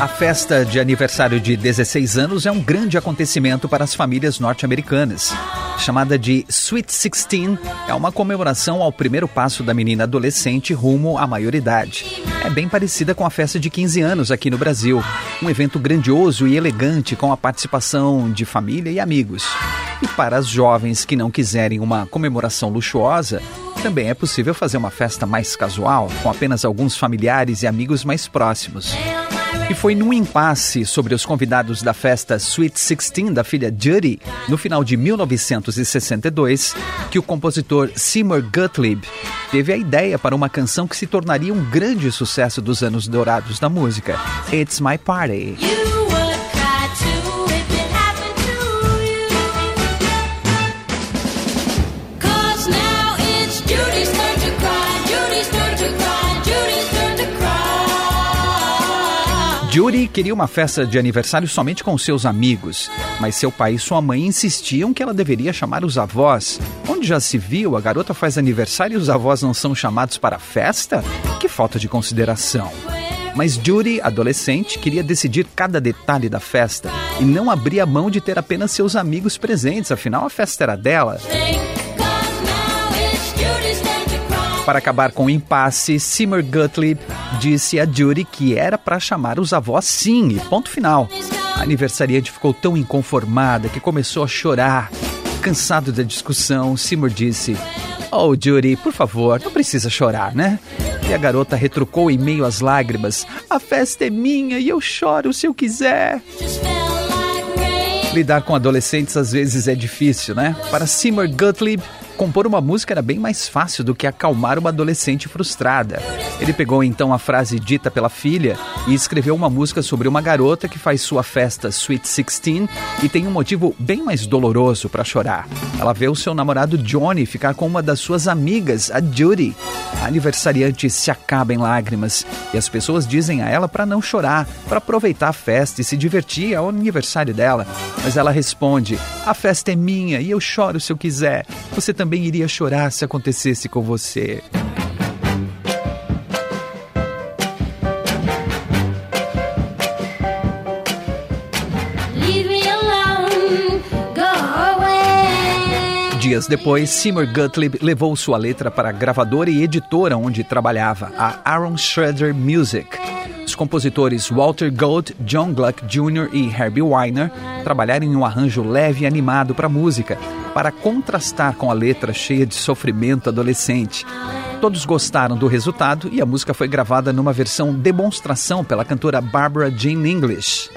A festa de aniversário de 16 anos é um grande acontecimento para as famílias norte-americanas. Chamada de Sweet 16, é uma comemoração ao primeiro passo da menina adolescente rumo à maioridade. É bem parecida com a festa de 15 anos aqui no Brasil. Um evento grandioso e elegante com a participação de família e amigos. E para as jovens que não quiserem uma comemoração luxuosa, também é possível fazer uma festa mais casual, com apenas alguns familiares e amigos mais próximos. E foi num impasse sobre os convidados da festa Sweet Sixteen da filha Judy, no final de 1962, que o compositor Seymour Gottlieb teve a ideia para uma canção que se tornaria um grande sucesso dos anos dourados da música, It's My Party. Queria uma festa de aniversário somente com seus amigos, mas seu pai e sua mãe insistiam que ela deveria chamar os avós. Onde já se viu, a garota faz aniversário e os avós não são chamados para a festa? Que falta de consideração. Mas Judy, adolescente, queria decidir cada detalhe da festa e não abria mão de ter apenas seus amigos presentes, afinal a festa era dela. Para acabar com o impasse, Seymour Gottlieb disse a Judy que era para chamar os avós sim, e ponto final. A aniversariante ficou tão inconformada que começou a chorar. Cansado da discussão, Seymour disse: Oh, Judy, por favor, não precisa chorar, né? E a garota retrucou em meio às lágrimas: A festa é minha e eu choro se eu quiser. Lidar com adolescentes às vezes é difícil, né? Para Seymour Gottlieb, compor uma música era bem mais fácil do que acalmar uma adolescente frustrada. Ele pegou então a frase dita pela filha e escreveu uma música sobre uma garota que faz sua festa Sweet Sixteen e tem um motivo bem mais doloroso para chorar. Ela vê o seu namorado Johnny ficar com uma das suas amigas, a Judy. A aniversariante se acaba em lágrimas e as pessoas dizem a ela para não chorar, para aproveitar a festa e se divertir ao aniversário dela. Mas ela responde: A festa é minha e eu choro se eu quiser. Você também também iria chorar se acontecesse com você. Dias depois, Seymour Gottlieb levou sua letra para a gravadora e editora onde trabalhava, a Aaron Schroeder Music. Os compositores Walter Gold, John Gluck Jr. e Herbie Weiner trabalharam em um arranjo leve e animado para a música, para contrastar com a letra cheia de sofrimento adolescente. Todos gostaram do resultado e a música foi gravada numa versão demonstração pela cantora Barbara Jean English.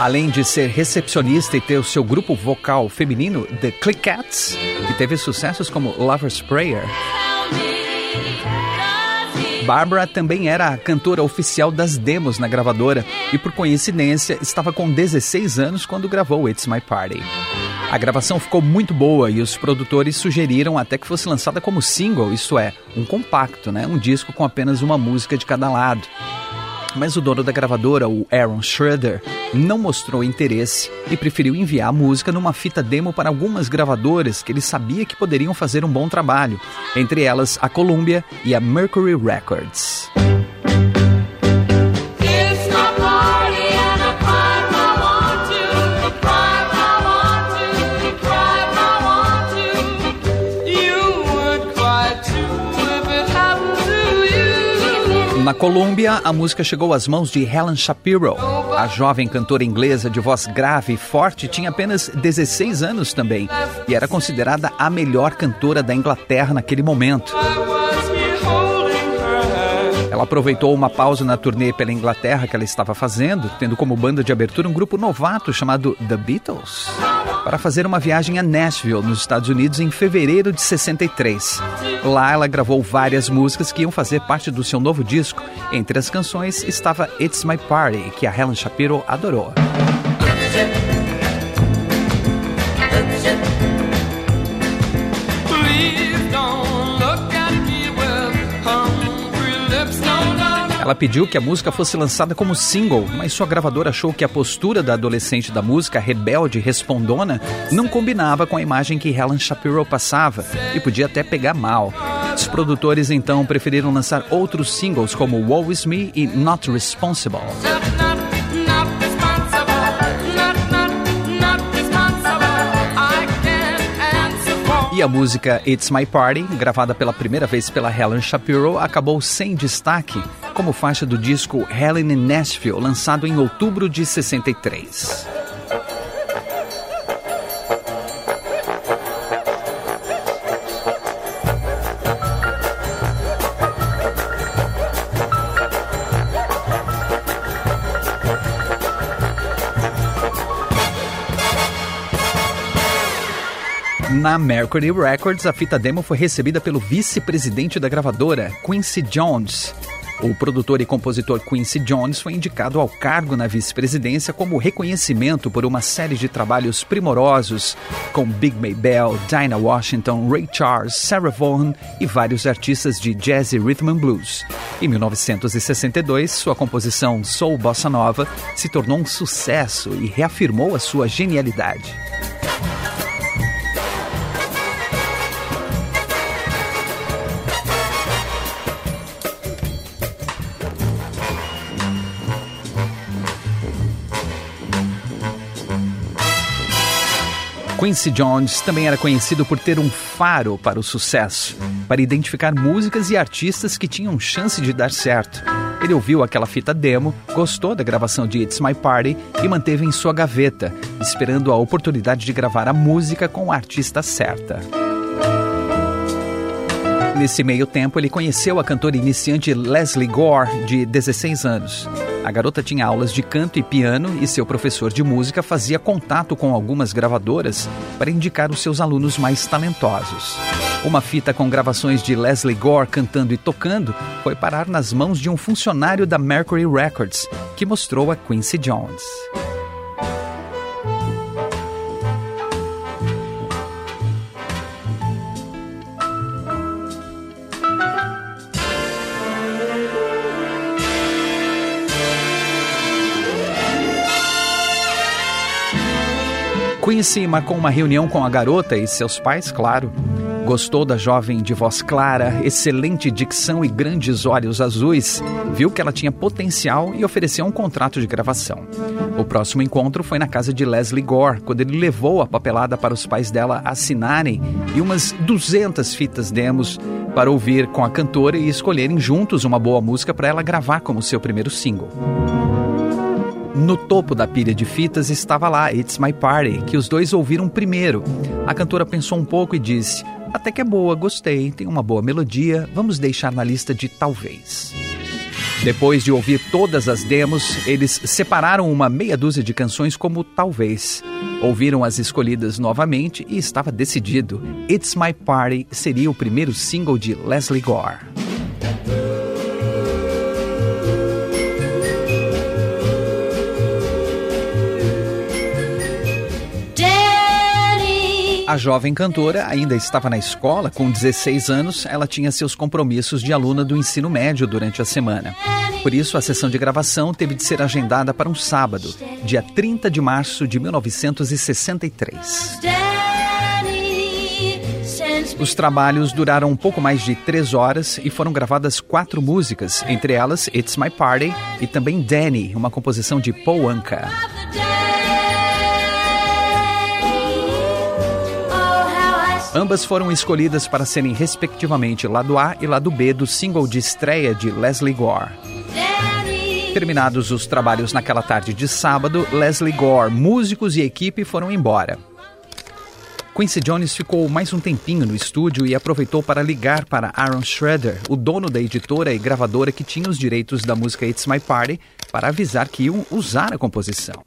Além de ser recepcionista e ter o seu grupo vocal feminino, The Clickcats, que teve sucessos como Lover's Prayer. Barbara também era a cantora oficial das demos na gravadora e, por coincidência, estava com 16 anos quando gravou It's My Party. A gravação ficou muito boa e os produtores sugeriram até que fosse lançada como single, isto é, um compacto, né? um disco com apenas uma música de cada lado. Mas o dono da gravadora, o Aaron Schroeder, não mostrou interesse e preferiu enviar a música numa fita demo para algumas gravadoras que ele sabia que poderiam fazer um bom trabalho, entre elas a Columbia e a Mercury Records. Na Colômbia, a música chegou às mãos de Helen Shapiro. A jovem cantora inglesa de voz grave e forte tinha apenas 16 anos também e era considerada a melhor cantora da Inglaterra naquele momento. Ela aproveitou uma pausa na turnê pela Inglaterra que ela estava fazendo, tendo como banda de abertura um grupo novato chamado The Beatles, para fazer uma viagem a Nashville, nos Estados Unidos, em fevereiro de 63. Lá ela gravou várias músicas que iam fazer parte do seu novo disco. Entre as canções estava It's My Party, que a Helen Shapiro adorou. Ela pediu que a música fosse lançada como single, mas sua gravadora achou que a postura da adolescente da música, rebelde e respondona, não combinava com a imagem que Helen Shapiro passava e podia até pegar mal. Os produtores então preferiram lançar outros singles como Woe Is Me e Not Responsible. E a música It's My Party, gravada pela primeira vez pela Helen Shapiro, acabou sem destaque como faixa do disco Helen in Nashville, lançado em outubro de 63. Na Mercury Records, a fita demo foi recebida pelo vice-presidente da gravadora, Quincy Jones. O produtor e compositor Quincy Jones foi indicado ao cargo na vice-presidência como reconhecimento por uma série de trabalhos primorosos com Big Maybell, Dinah Washington, Ray Charles, Sarah Vaughan e vários artistas de jazz e rhythm and blues. Em 1962, sua composição Soul Bossa Nova se tornou um sucesso e reafirmou a sua genialidade. Quincy Jones também era conhecido por ter um faro para o sucesso, para identificar músicas e artistas que tinham chance de dar certo. Ele ouviu aquela fita demo, gostou da gravação de It's My Party e manteve em sua gaveta, esperando a oportunidade de gravar a música com a artista certa. Nesse meio tempo, ele conheceu a cantora iniciante Leslie Gore, de 16 anos. A garota tinha aulas de canto e piano e seu professor de música fazia contato com algumas gravadoras para indicar os seus alunos mais talentosos. Uma fita com gravações de Leslie Gore cantando e tocando foi parar nas mãos de um funcionário da Mercury Records, que mostrou a Quincy Jones. Quincy marcou uma reunião com a garota e seus pais, claro. Gostou da jovem de voz clara, excelente dicção e grandes olhos azuis, viu que ela tinha potencial e ofereceu um contrato de gravação. O próximo encontro foi na casa de Leslie Gore, quando ele levou a papelada para os pais dela assinarem e umas 200 fitas demos para ouvir com a cantora e escolherem juntos uma boa música para ela gravar como seu primeiro single. No topo da pilha de fitas estava lá It's My Party, que os dois ouviram primeiro. A cantora pensou um pouco e disse: Até que é boa, gostei, tem uma boa melodia, vamos deixar na lista de talvez. Depois de ouvir todas as demos, eles separaram uma meia dúzia de canções como talvez. Ouviram as escolhidas novamente e estava decidido: It's My Party seria o primeiro single de Leslie Gore. A jovem cantora ainda estava na escola, com 16 anos, ela tinha seus compromissos de aluna do ensino médio durante a semana. Por isso, a sessão de gravação teve de ser agendada para um sábado, dia 30 de março de 1963. Os trabalhos duraram um pouco mais de três horas e foram gravadas quatro músicas, entre elas It's My Party e também Danny, uma composição de Paul Anka. Ambas foram escolhidas para serem respectivamente lado A e lado B do single de estreia de Leslie Gore. Terminados os trabalhos naquela tarde de sábado, Leslie Gore, músicos e equipe foram embora. Quincy Jones ficou mais um tempinho no estúdio e aproveitou para ligar para Aaron Schroeder, o dono da editora e gravadora que tinha os direitos da música It's My Party, para avisar que iam usar a composição.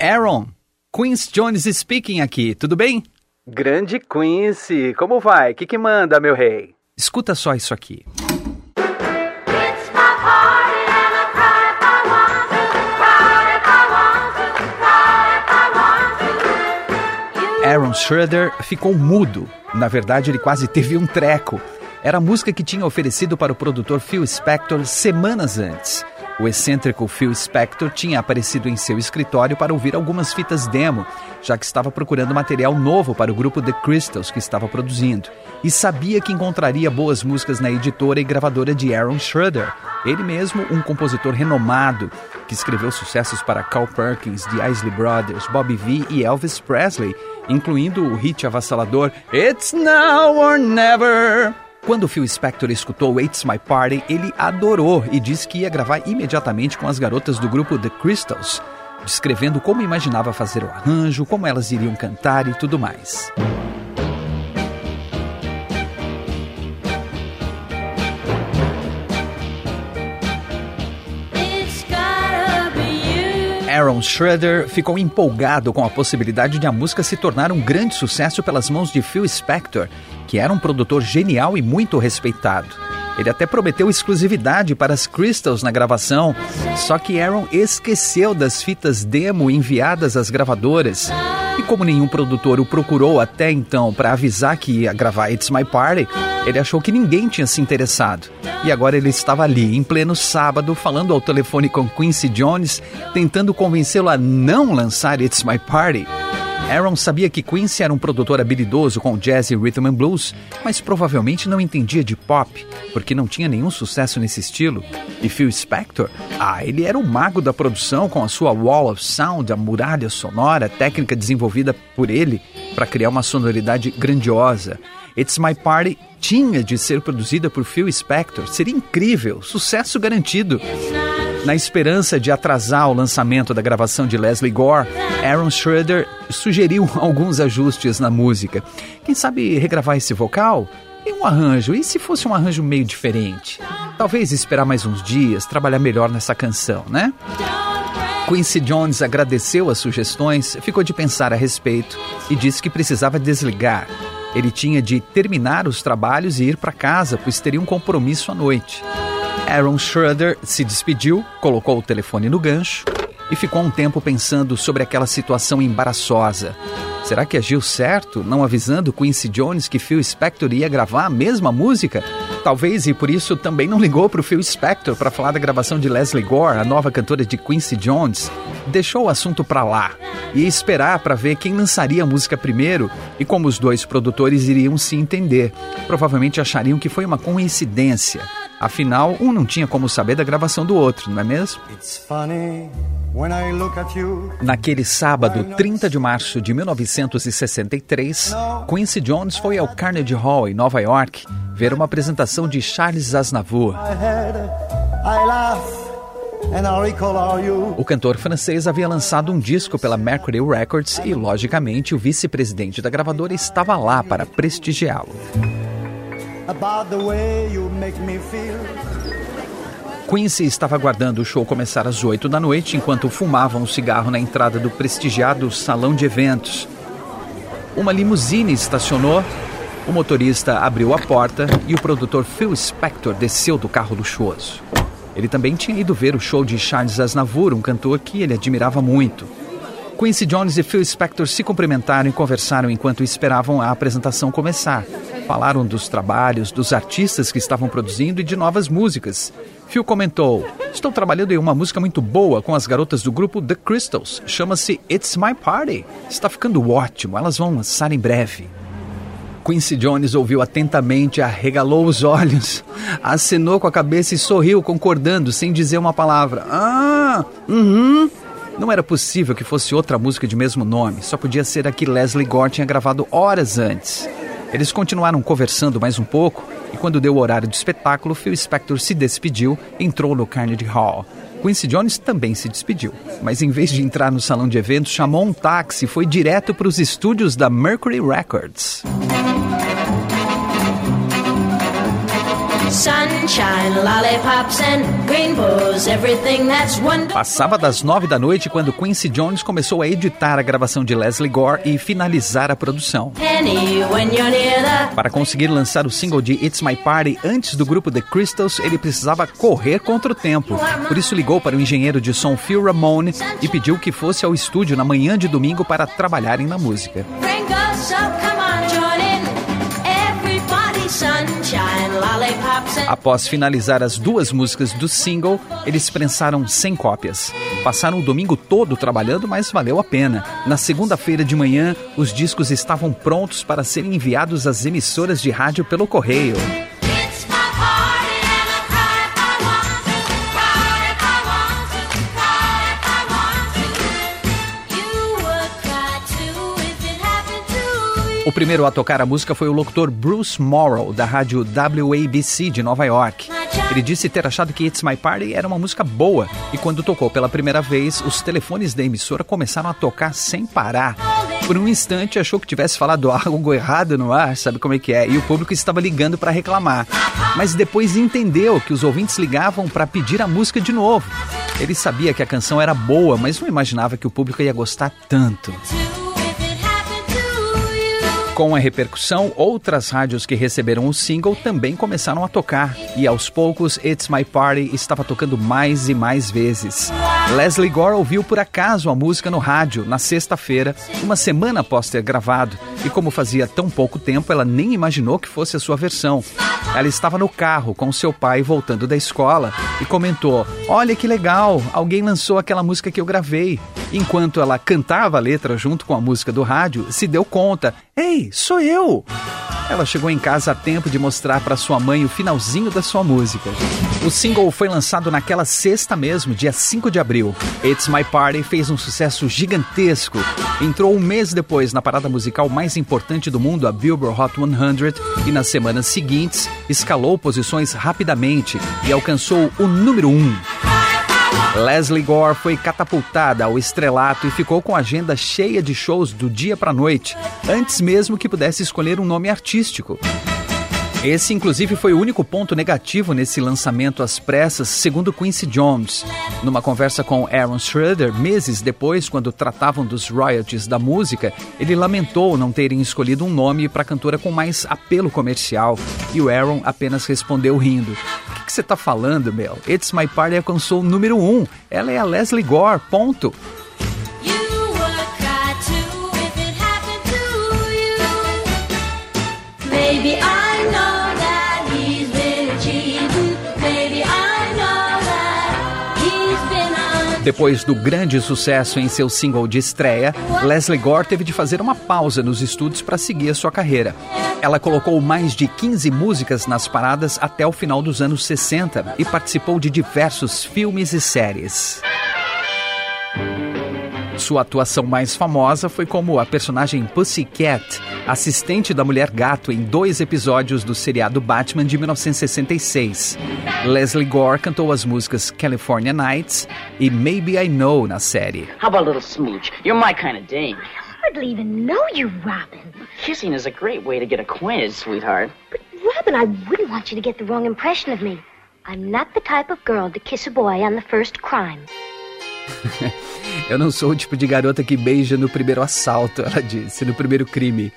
Aaron, Quincy Jones speaking aqui, tudo bem? Grande Quincy, como vai? O que, que manda, meu rei? Escuta só isso aqui. Aaron Schroeder ficou mudo. Na verdade, ele quase teve um treco. Era a música que tinha oferecido para o produtor Phil Spector semanas antes. O excêntrico Phil Spector tinha aparecido em seu escritório para ouvir algumas fitas demo, já que estava procurando material novo para o grupo The Crystals que estava produzindo, e sabia que encontraria boas músicas na editora e gravadora de Aaron Schroeder, ele mesmo um compositor renomado que escreveu sucessos para Carl Perkins, The Isley Brothers, Bobby Vee e Elvis Presley, incluindo o hit avassalador It's Now or Never. Quando Phil Spector escutou It's My Party, ele adorou e disse que ia gravar imediatamente com as garotas do grupo The Crystals, descrevendo como imaginava fazer o arranjo, como elas iriam cantar e tudo mais. Aaron Schroeder ficou empolgado com a possibilidade de a música se tornar um grande sucesso pelas mãos de Phil Spector, que era um produtor genial e muito respeitado. Ele até prometeu exclusividade para as Crystals na gravação, só que Aaron esqueceu das fitas demo enviadas às gravadoras e como nenhum produtor o procurou até então para avisar que ia gravar It's My Party, ele achou que ninguém tinha se interessado. E agora ele estava ali, em pleno sábado, falando ao telefone com Quincy Jones, tentando convencê-lo a não lançar It's My Party. Aaron sabia que Quincy era um produtor habilidoso com jazz e rhythm and blues, mas provavelmente não entendia de pop, porque não tinha nenhum sucesso nesse estilo. E Phil Spector? Ah, ele era o mago da produção com a sua Wall of Sound, a muralha sonora, técnica desenvolvida por ele para criar uma sonoridade grandiosa. It's My Party tinha de ser produzida por Phil Spector. Seria incrível, sucesso garantido. Na esperança de atrasar o lançamento da gravação de Leslie Gore, Aaron Schroeder sugeriu alguns ajustes na música. Quem sabe regravar esse vocal? E um arranjo? E se fosse um arranjo meio diferente? Talvez esperar mais uns dias, trabalhar melhor nessa canção, né? Quincy Jones agradeceu as sugestões, ficou de pensar a respeito e disse que precisava desligar. Ele tinha de terminar os trabalhos e ir para casa, pois teria um compromisso à noite. Aaron Schroeder se despediu, colocou o telefone no gancho e ficou um tempo pensando sobre aquela situação embaraçosa. Será que agiu certo, não avisando Quincy Jones que Phil Spector ia gravar a mesma música? Talvez e por isso também não ligou para o Phil Spector para falar da gravação de Leslie Gore, a nova cantora de Quincy Jones. Deixou o assunto para lá e esperar para ver quem lançaria a música primeiro e como os dois produtores iriam se entender. Provavelmente achariam que foi uma coincidência. Afinal, um não tinha como saber da gravação do outro, não é mesmo? Naquele sábado, 30 de março de 1963, Quincy Jones foi ao Carnegie Hall, em Nova York, ver uma apresentação de Charles Aznavour. O cantor francês havia lançado um disco pela Mercury Records e, logicamente, o vice-presidente da gravadora estava lá para prestigiá-lo. Quincy estava aguardando o show começar às 8 da noite enquanto fumava um cigarro na entrada do prestigiado salão de eventos. Uma limusine estacionou, o motorista abriu a porta e o produtor Phil Spector desceu do carro luxuoso. Ele também tinha ido ver o show de Charles Aznavour, um cantor que ele admirava muito. Quincy Jones e Phil Spector se cumprimentaram e conversaram enquanto esperavam a apresentação começar. Falaram dos trabalhos, dos artistas que estavam produzindo e de novas músicas. Phil comentou: Estou trabalhando em uma música muito boa com as garotas do grupo The Crystals. Chama-se It's My Party. Está ficando ótimo, elas vão lançar em breve. Quincy Jones ouviu atentamente, arregalou os olhos, acenou com a cabeça e sorriu, concordando, sem dizer uma palavra. Ah, uhum. Não era possível que fosse outra música de mesmo nome, só podia ser a que Leslie Gore tinha gravado horas antes. Eles continuaram conversando mais um pouco e quando deu o horário do espetáculo, Phil Spector se despediu e entrou no Carnegie Hall. Quincy Jones também se despediu, mas em vez de entrar no salão de eventos, chamou um táxi e foi direto para os estúdios da Mercury Records. Passava das nove da noite quando Quincy Jones começou a editar a gravação de Leslie Gore e finalizar a produção. Para conseguir lançar o single de It's My Party antes do grupo The Crystals, ele precisava correr contra o tempo. Por isso ligou para o engenheiro de som Phil Ramone e pediu que fosse ao estúdio na manhã de domingo para trabalharem na música. Após finalizar as duas músicas do single, eles prensaram 100 cópias. Passaram o domingo todo trabalhando, mas valeu a pena. Na segunda-feira de manhã, os discos estavam prontos para serem enviados às emissoras de rádio pelo correio. O primeiro a tocar a música foi o locutor Bruce Morrow, da rádio WABC de Nova York. Ele disse ter achado que It's My Party era uma música boa e quando tocou pela primeira vez, os telefones da emissora começaram a tocar sem parar. Por um instante achou que tivesse falado algo errado no ar, sabe como é que é, e o público estava ligando para reclamar. Mas depois entendeu que os ouvintes ligavam para pedir a música de novo. Ele sabia que a canção era boa, mas não imaginava que o público ia gostar tanto. Com a repercussão, outras rádios que receberam o single também começaram a tocar, e aos poucos It's My Party estava tocando mais e mais vezes. Leslie Gore ouviu por acaso a música no rádio na sexta-feira, uma semana após ter gravado, e como fazia tão pouco tempo, ela nem imaginou que fosse a sua versão. Ela estava no carro com seu pai voltando da escola e comentou: Olha que legal, alguém lançou aquela música que eu gravei. Enquanto ela cantava a letra junto com a música do rádio, se deu conta: Ei, sou eu! Ela chegou em casa a tempo de mostrar para sua mãe o finalzinho da sua música. O single foi lançado naquela sexta mesmo, dia 5 de abril. It's My Party fez um sucesso gigantesco. Entrou um mês depois na parada musical mais importante do mundo, a Billboard Hot 100, e nas semanas seguintes escalou posições rapidamente e alcançou o número 1. Um. Leslie Gore foi catapultada ao estrelato e ficou com a agenda cheia de shows do dia para noite, antes mesmo que pudesse escolher um nome artístico. Esse, inclusive, foi o único ponto negativo nesse lançamento às pressas, segundo Quincy Jones. Numa conversa com Aaron Schroeder, meses depois, quando tratavam dos royalties da música, ele lamentou não terem escolhido um nome para a cantora com mais apelo comercial. E o Aaron apenas respondeu rindo: que você está falando, meu? It's My Party alcançou o número um. Ela é a Leslie Gore, ponto. Depois do grande sucesso em seu single de estreia, Leslie Gore teve de fazer uma pausa nos estúdios para seguir a sua carreira. Ela colocou mais de 15 músicas nas paradas até o final dos anos 60 e participou de diversos filmes e séries. Sua atuação mais famosa foi como a personagem Pussycat, assistente da Mulher Gato em dois episódios do seriado Batman de 1966. Leslie Gore cantou as músicas California Nights e Maybe I Know na série. How about a little smooch? You're my kind of dame. hardly even know you, Robin. Kissing is a great way to get acquainted, sweetheart. But, Robin, I wouldn't want you to get the wrong impression of me. I'm not the type of girl to kiss a boy on the first crime. Eu não sou o tipo de garota que beija no primeiro assalto, ela disse, no primeiro crime.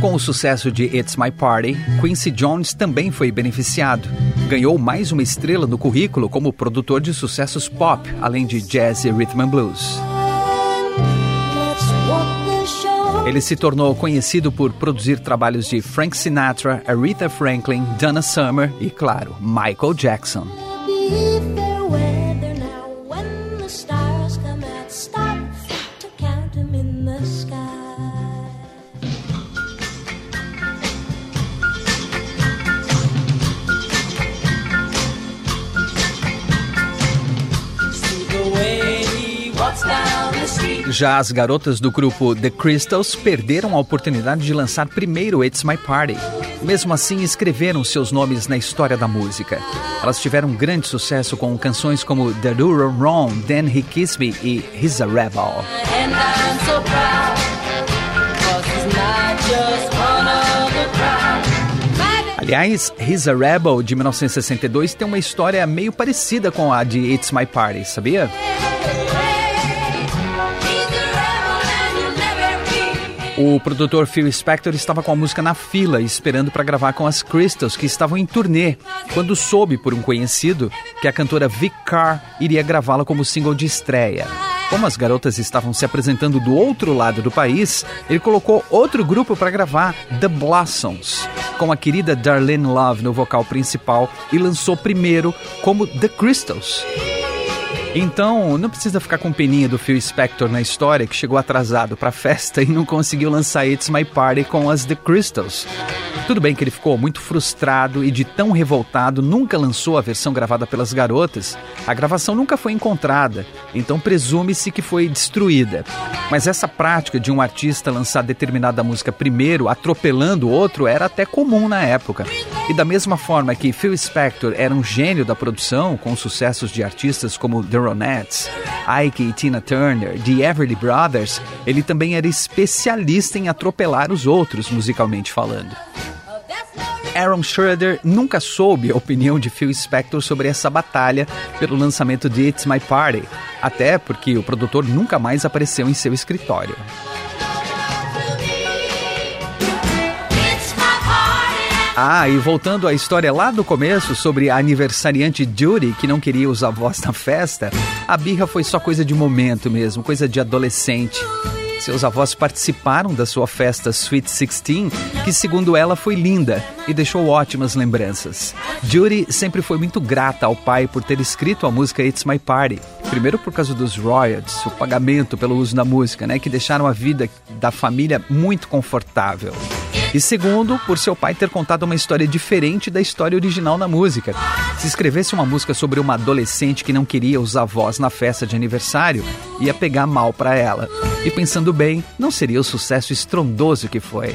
Com o sucesso de It's My Party, Quincy Jones também foi beneficiado. Ganhou mais uma estrela no currículo como produtor de sucessos pop, além de jazz e rhythm and blues. Ele se tornou conhecido por produzir trabalhos de Frank Sinatra, Aretha Franklin, Donna Summer e, claro, Michael Jackson. Já as garotas do grupo The Crystals perderam a oportunidade de lançar primeiro It's My Party. Mesmo assim, escreveram seus nomes na história da música. Elas tiveram grande sucesso com canções como The Do Wrong, Then He Kissed Me e He's a Rebel. Aliás, He's a Rebel de 1962 tem uma história meio parecida com a de It's My Party, sabia? O produtor Phil Spector estava com a música na fila, esperando para gravar com as Crystals, que estavam em turnê, quando soube por um conhecido que a cantora Vic Carr iria gravá-la como single de estreia. Como as garotas estavam se apresentando do outro lado do país, ele colocou outro grupo para gravar, The Blossoms, com a querida Darlene Love no vocal principal e lançou primeiro como The Crystals. Então, não precisa ficar com peninha do Phil Spector na história que chegou atrasado para a festa e não conseguiu lançar It's My Party com as The Crystals. Tudo bem que ele ficou muito frustrado e de tão revoltado nunca lançou a versão gravada pelas garotas. A gravação nunca foi encontrada, então presume-se que foi destruída. Mas essa prática de um artista lançar determinada música primeiro, atropelando o outro, era até comum na época. E da mesma forma que Phil Spector era um gênio da produção, com sucessos de artistas como The Ronettes, Ike e Tina Turner, The Everly Brothers, ele também era especialista em atropelar os outros, musicalmente falando. Aaron Schroeder nunca soube a opinião de Phil Spector sobre essa batalha pelo lançamento de It's My Party, até porque o produtor nunca mais apareceu em seu escritório. Ah, e voltando à história lá do começo sobre a aniversariante Judy que não queria usar voz na festa, a birra foi só coisa de momento mesmo, coisa de adolescente. Seus avós participaram da sua festa Sweet 16, que segundo ela foi linda e deixou ótimas lembranças. Judy sempre foi muito grata ao pai por ter escrito a música It's My Party. Primeiro por causa dos royalties, o pagamento pelo uso da música, né, que deixaram a vida da família muito confortável. E segundo, por seu pai ter contado uma história diferente da história original na música. Se escrevesse uma música sobre uma adolescente que não queria usar voz na festa de aniversário, ia pegar mal para ela. E pensando bem, não seria o sucesso estrondoso que foi.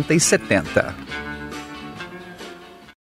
60 e 70.